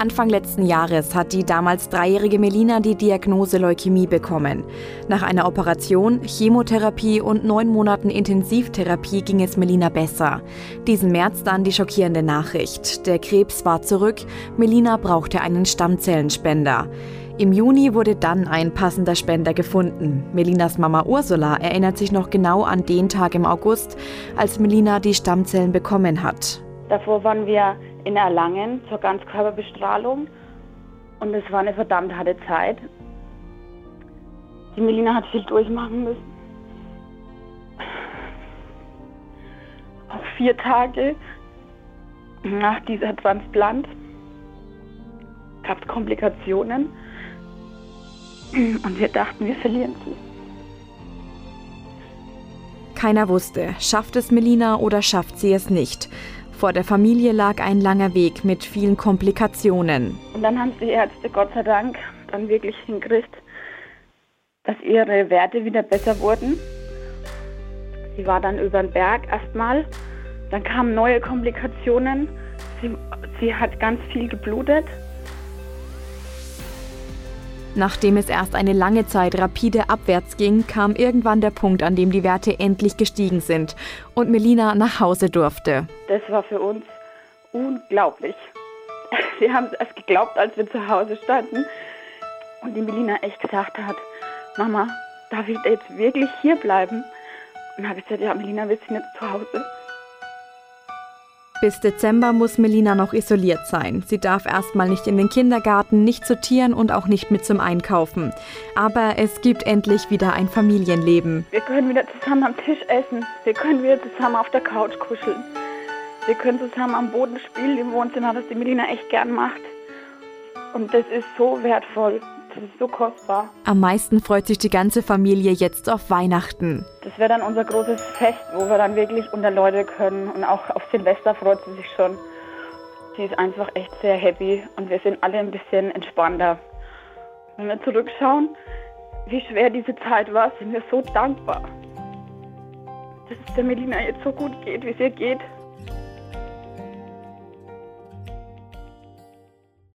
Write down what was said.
Anfang letzten Jahres hat die damals dreijährige Melina die Diagnose Leukämie bekommen. Nach einer Operation, Chemotherapie und neun Monaten Intensivtherapie ging es Melina besser. Diesen März dann die schockierende Nachricht. Der Krebs war zurück, Melina brauchte einen Stammzellenspender. Im Juni wurde dann ein passender Spender gefunden. Melinas Mama Ursula erinnert sich noch genau an den Tag im August, als Melina die Stammzellen bekommen hat. Davor waren wir in Erlangen zur Ganzkörperbestrahlung und es war eine verdammt harte Zeit. Die Melina hat viel durchmachen müssen. Auch vier Tage nach dieser Transplant gab es Komplikationen und wir dachten, wir verlieren sie. Keiner wusste, schafft es Melina oder schafft sie es nicht. Vor der Familie lag ein langer Weg mit vielen Komplikationen. Und dann haben die Ärzte Gott sei Dank dann wirklich hingekriegt, dass ihre Werte wieder besser wurden. Sie war dann über den Berg erstmal. Dann kamen neue Komplikationen. Sie, sie hat ganz viel geblutet. Nachdem es erst eine lange Zeit rapide abwärts ging, kam irgendwann der Punkt, an dem die Werte endlich gestiegen sind und Melina nach Hause durfte. Das war für uns unglaublich. Wir haben es geglaubt, als wir zu Hause standen und die Melina echt gesagt hat, Mama, darf ich jetzt wirklich hier bleiben? Und dann habe ich gesagt, ja, Melina, wir sind jetzt zu Hause. Bis Dezember muss Melina noch isoliert sein. Sie darf erstmal nicht in den Kindergarten, nicht zu Tieren und auch nicht mit zum Einkaufen. Aber es gibt endlich wieder ein Familienleben. Wir können wieder zusammen am Tisch essen. Wir können wieder zusammen auf der Couch kuscheln. Wir können zusammen am Boden spielen im Wohnzimmer, was die Melina echt gern macht. Und das ist so wertvoll. Das ist so kostbar. Am meisten freut sich die ganze Familie jetzt auf Weihnachten. Wäre dann unser großes Fest, wo wir dann wirklich unter Leute können. Und auch auf Silvester freut sie sich schon. Sie ist einfach echt sehr happy und wir sind alle ein bisschen entspannter. Wenn wir zurückschauen, wie schwer diese Zeit war, sind wir so dankbar, dass es der Melina jetzt so gut geht, wie es ihr geht.